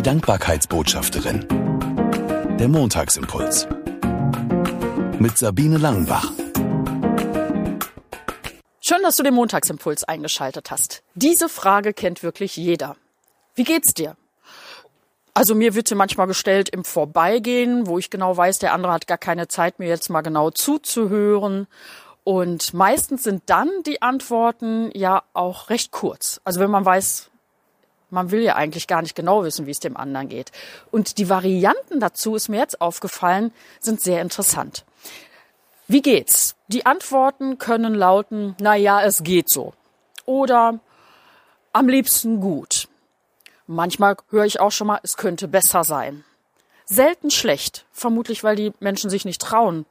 Die Dankbarkeitsbotschafterin. Der Montagsimpuls. Mit Sabine Langenbach. Schön, dass du den Montagsimpuls eingeschaltet hast. Diese Frage kennt wirklich jeder. Wie geht's dir? Also mir wird sie manchmal gestellt im Vorbeigehen, wo ich genau weiß, der andere hat gar keine Zeit, mir jetzt mal genau zuzuhören. Und meistens sind dann die Antworten ja auch recht kurz. Also wenn man weiß, man will ja eigentlich gar nicht genau wissen, wie es dem anderen geht. Und die Varianten dazu, ist mir jetzt aufgefallen, sind sehr interessant. Wie geht's? Die Antworten können lauten, na ja, es geht so. Oder am liebsten gut. Manchmal höre ich auch schon mal, es könnte besser sein. Selten schlecht, vermutlich weil die Menschen sich nicht trauen,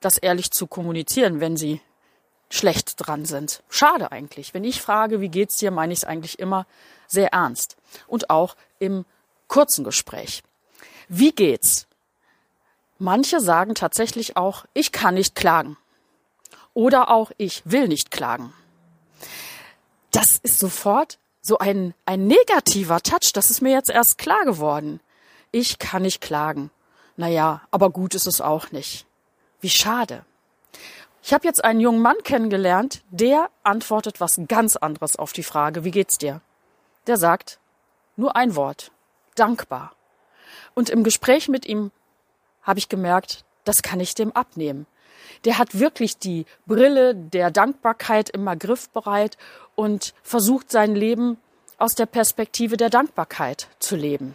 das ehrlich zu kommunizieren, wenn sie schlecht dran sind. Schade eigentlich. Wenn ich frage, wie geht's dir, meine ich es eigentlich immer sehr ernst. Und auch im kurzen Gespräch. Wie geht's? Manche sagen tatsächlich auch, ich kann nicht klagen. Oder auch, ich will nicht klagen. Das ist sofort so ein, ein negativer Touch. Das ist mir jetzt erst klar geworden. Ich kann nicht klagen. Naja, aber gut ist es auch nicht. Wie schade. Ich habe jetzt einen jungen Mann kennengelernt, der antwortet was ganz anderes auf die Frage, wie geht's dir? Der sagt nur ein Wort, dankbar. Und im Gespräch mit ihm habe ich gemerkt, das kann ich dem abnehmen. Der hat wirklich die Brille der Dankbarkeit immer griffbereit und versucht sein Leben aus der Perspektive der Dankbarkeit zu leben.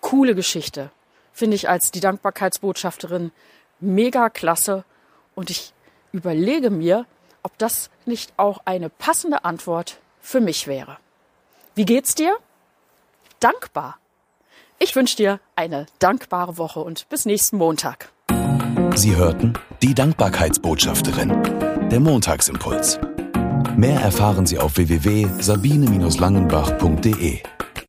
Coole Geschichte, finde ich als die Dankbarkeitsbotschafterin mega klasse und ich überlege mir, ob das nicht auch eine passende Antwort für mich wäre. Wie geht's dir? Dankbar. Ich wünsche dir eine dankbare Woche und bis nächsten Montag. Sie hörten die Dankbarkeitsbotschafterin, der Montagsimpuls. Mehr erfahren Sie auf www.sabine-langenbach.de.